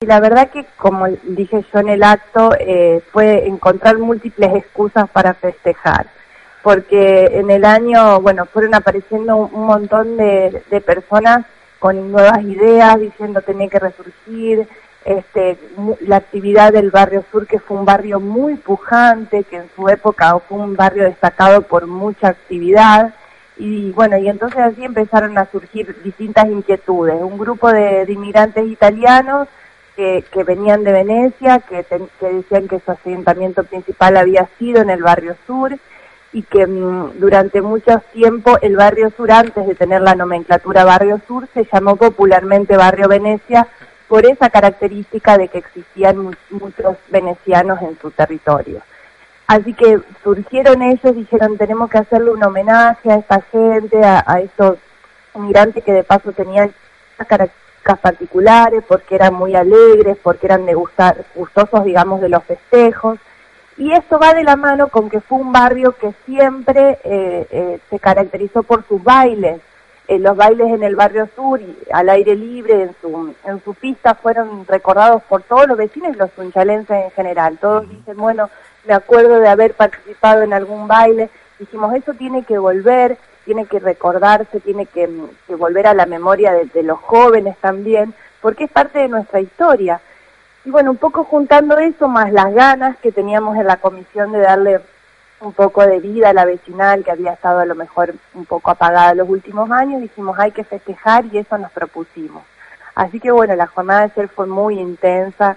Y la verdad que, como dije yo en el acto, eh, fue encontrar múltiples excusas para festejar. Porque en el año, bueno, fueron apareciendo un montón de, personas con nuevas ideas, diciendo tenía que resurgir, este, la actividad del barrio sur, que fue un barrio muy pujante, que en su época fue un barrio destacado por mucha actividad. Y bueno, y entonces así empezaron a surgir distintas inquietudes. Un grupo de inmigrantes italianos que, venían de Venecia, que, decían que su asentamiento principal había sido en el barrio sur y que mm, durante mucho tiempo el barrio sur, antes de tener la nomenclatura barrio sur, se llamó popularmente barrio Venecia por esa característica de que existían muchos venecianos en su territorio. Así que surgieron ellos, dijeron tenemos que hacerle un homenaje a esta gente, a, a estos migrantes que de paso tenían características particulares, porque eran muy alegres, porque eran de gustar, gustosos, digamos, de los festejos. Y esto va de la mano con que fue un barrio que siempre eh, eh, se caracterizó por sus bailes. Eh, los bailes en el barrio sur, y al aire libre, en su, en su pista, fueron recordados por todos los vecinos y los sunchalenses en general. Todos dicen, bueno, me acuerdo de haber participado en algún baile. Dijimos, eso tiene que volver, tiene que recordarse, tiene que, volver a la memoria de, los jóvenes también, porque es parte de nuestra historia. Y bueno, un poco juntando eso, más las ganas que teníamos en la comisión de darle un poco de vida a la vecinal, que había estado a lo mejor un poco apagada los últimos años, dijimos hay que festejar y eso nos propusimos. Así que bueno, la jornada de ayer fue muy intensa,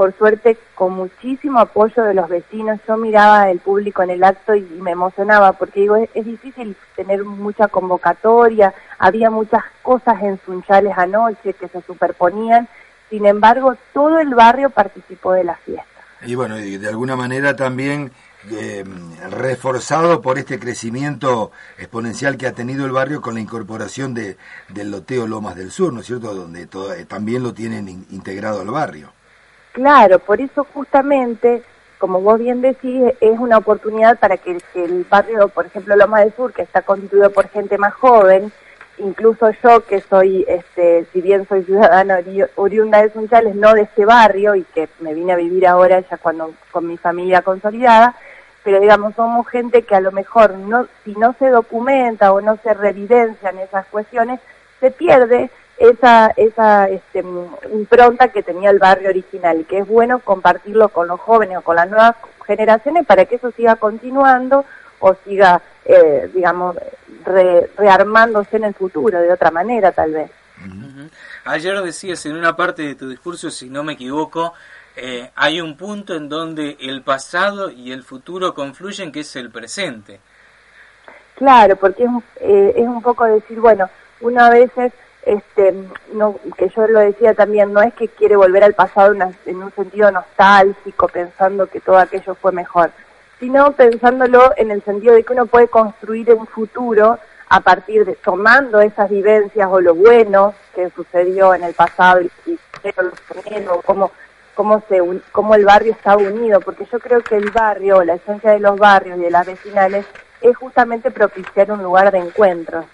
por suerte con muchísimo apoyo de los vecinos. Yo miraba el público en el acto y me emocionaba porque digo, es, difícil tener mucha convocatoria, había muchas cosas en Sunchales anoche que se superponían, sin embargo todo el barrio participó de la fiesta. Y bueno, de alguna manera también eh, reforzado por este crecimiento exponencial que ha tenido el barrio con la incorporación de, del loteo Lomas del Sur, ¿no es cierto?, donde eh, también lo tienen integrado al barrio. Claro, por eso justamente, como vos bien decís, es una oportunidad para que, el barrio, por ejemplo, Loma del Sur, que está constituido por gente más joven, incluso yo que soy, este, si bien soy ciudadana oriunda de Sunchales, no de este barrio y que me vine a vivir ahora ya cuando con mi familia consolidada, pero digamos somos gente que a lo mejor no, si no se documenta o no se revidencian esas cuestiones, se pierde esa, esa este, impronta que tenía el barrio original y que es bueno compartirlo con los jóvenes o con las nuevas generaciones para que eso siga continuando o siga, eh, digamos, rearmándose en el futuro de otra manera tal vez. Ayer decías en una parte de tu discurso, si no me equivoco, eh, hay un punto en donde el pasado y el futuro confluyen, que es el presente. Claro, porque es, eh, es un poco decir, bueno, una a veces este, no, que yo lo decía también, no es que quiere volver al pasado en un sentido nostálgico, pensando que todo aquello fue mejor, sino pensándolo en el sentido de que uno puede construir un futuro a partir de tomando esas vivencias o lo bueno que sucedió en el pasado y, cómo, cómo, se, cómo el barrio está unido, porque yo creo que el barrio, la esencia de los barrios y de las vecinales, es justamente propiciar un lugar de encuentro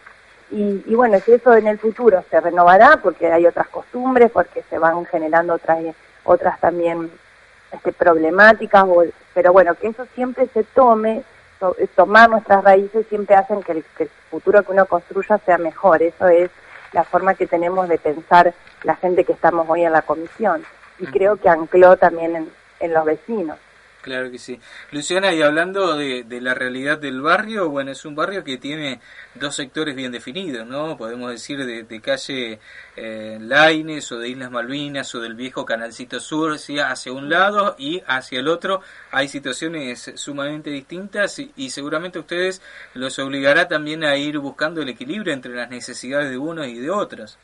y, bueno, si eso en el futuro se renovará, porque hay otras costumbres, porque se van generando otras, otras también este, problemáticas, pero bueno, que eso siempre se tome, tomar nuestras raíces siempre hacen que el, futuro que uno construya sea mejor. Eso es la forma que tenemos de pensar la gente que estamos hoy en la comisión. Y creo que ancló también en los vecinos. Claro que sí. Luciana, y hablando de, la realidad del barrio, bueno, es un barrio que tiene dos sectores bien definidos, ¿no? Podemos decir de, calle eh, Laines o de Islas Malvinas o del viejo Canalcito Sur, ¿sí? hacia un lado y hacia el otro hay situaciones sumamente distintas y, y seguramente a ustedes los obligará también a ir buscando el equilibrio entre las necesidades de unos y de otros.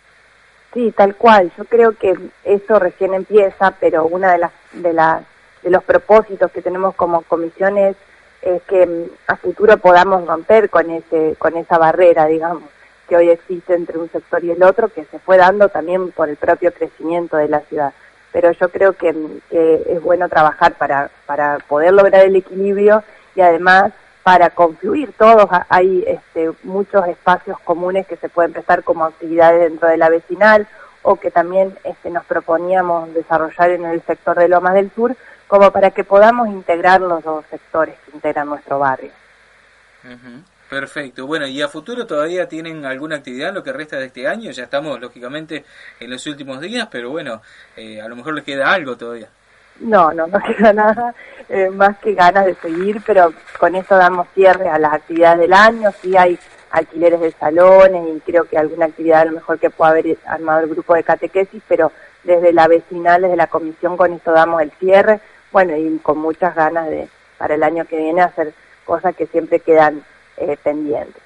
Sí, tal cual. Yo creo que eso recién empieza, pero una de las de las de los propósitos que tenemos como comisiones es que mm, a futuro podamos romper con ese con esa barrera, digamos, que hoy existe entre un sector y el otro, que se fue dando también por el propio crecimiento de la ciudad. Pero yo creo que, mm, que es bueno trabajar para para poder lograr el equilibrio y además para confluir todos. Hay este, muchos espacios comunes que se pueden prestar como actividades dentro de la vecinal o que también este, nos proponíamos desarrollar en el sector de Lomas del Sur, como para que podamos integrar los dos sectores que integran nuestro barrio. Perfecto. Bueno, ¿y a futuro todavía tienen alguna actividad en lo que resta de este año? Ya estamos, lógicamente, en los últimos días, pero bueno, eh, a lo mejor les queda algo todavía. No, no, no queda nada eh, más que ganas de seguir, pero con eso damos cierre a las actividades del año. Sí hay alquileres de salones y creo que alguna actividad a lo mejor que pueda haber armado el grupo de catequesis, pero desde la vecinal, desde la comisión, con eso damos el cierre. Bueno, y con muchas ganas de para el año que viene hacer cosas que siempre quedan eh, pendientes.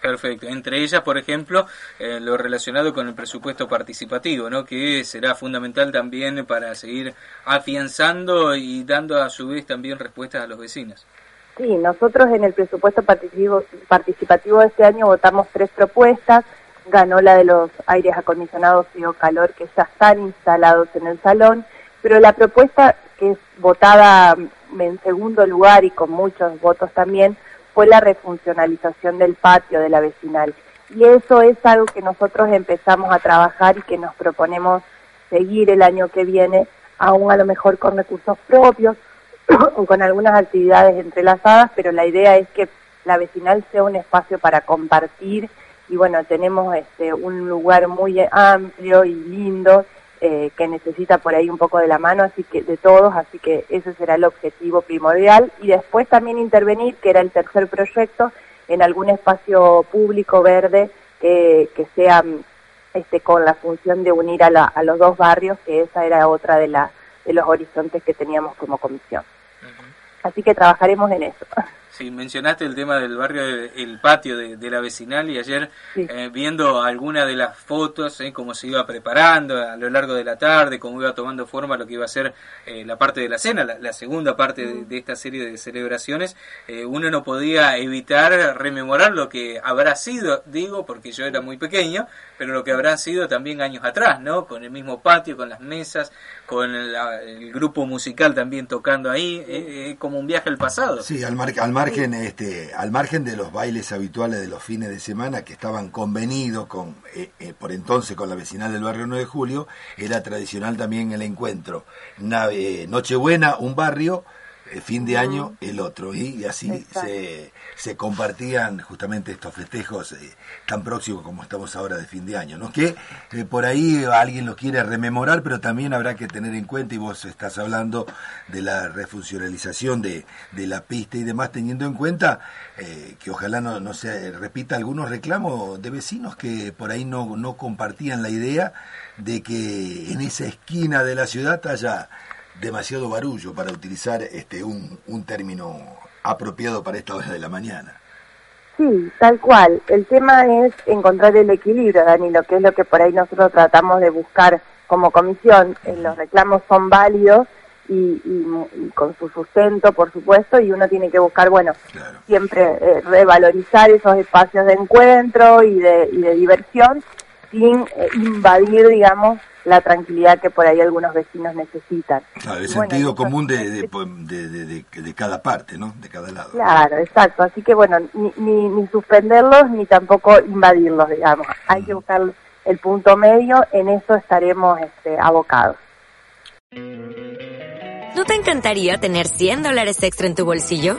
Perfecto. Entre ellas, por ejemplo, eh, lo relacionado con el presupuesto participativo, ¿no? que será fundamental también para seguir afianzando y dando a su vez también respuestas a los vecinos. Sí, nosotros en el presupuesto participativo, de este año votamos tres propuestas. Ganó la de los aires acondicionados o calor que ya están instalados en el salón, pero la propuesta que es votada en segundo lugar y con muchos votos también fue la refuncionalización del patio de la vecinal. Y eso es algo que nosotros empezamos a trabajar y que nos proponemos seguir el año que viene, aún a lo mejor con recursos propios con algunas actividades entrelazadas, pero la idea es que la vecinal sea un espacio para compartir y bueno, tenemos este, un lugar muy amplio y lindo eh, que necesita por ahí un poco de la mano así que de todos, así que ese será el objetivo primordial y después también intervenir, que era el tercer proyecto, en algún espacio público verde que, que sea este, con la función de unir a, la, a los dos barrios, que esa era otra de, la, de los horizontes que teníamos como comisión. Así que trabajaremos en eso. Sí, mencionaste el tema del barrio, el patio de, la vecinal y ayer eh, viendo alguna de las fotos, eh, cómo se iba preparando a lo largo de la tarde, cómo iba tomando forma lo que iba a ser eh, la parte de la cena, la, segunda parte de, esta serie de celebraciones, uno no podía evitar rememorar lo que habrá sido, digo, porque yo era muy pequeño, pero lo que habrá sido también años atrás, ¿no? Con el mismo patio, con las mesas, con el, grupo musical también tocando ahí, como un viaje al pasado. Sí, al, al margen este al margen de los bailes habituales de los fines de semana que estaban convenidos con eh, eh, por entonces con la vecinal del barrio 9 de julio era tradicional también el encuentro eh, Nochebuena un barrio fin de año el otro. Y, así se, se, compartían justamente estos festejos eh, tan próximos como estamos ahora de fin de año, ¿no? Que eh, por ahí alguien lo quiere rememorar, pero también habrá que tener en cuenta, y vos estás hablando de la refuncionalización de, de la pista y demás, teniendo en cuenta eh, que ojalá no, no se repita algunos reclamos de vecinos que por ahí no, no compartían la idea de que en esa esquina de la ciudad haya demasiado barullo para utilizar este un, un término apropiado para esta hora de la mañana. Sí, tal cual. El tema es encontrar el equilibrio, Dani, lo que es lo que por ahí nosotros tratamos de buscar como comisión. Eh, los reclamos son válidos y, con su sustento, por supuesto, y uno tiene que buscar, bueno, siempre eh, revalorizar esos espacios de encuentro y de, y de diversión sin eh, invadir, digamos, la tranquilidad que por ahí algunos vecinos necesitan. Claro, el sentido común de, de, de, cada parte, ¿no? De cada lado. Claro, exacto. Así que bueno, ni, ni, ni suspenderlos ni tampoco invadirlos, digamos. Hay que buscar el punto medio, en eso estaremos este, abocados. ¿No te encantaría tener 100 dólares extra en tu bolsillo?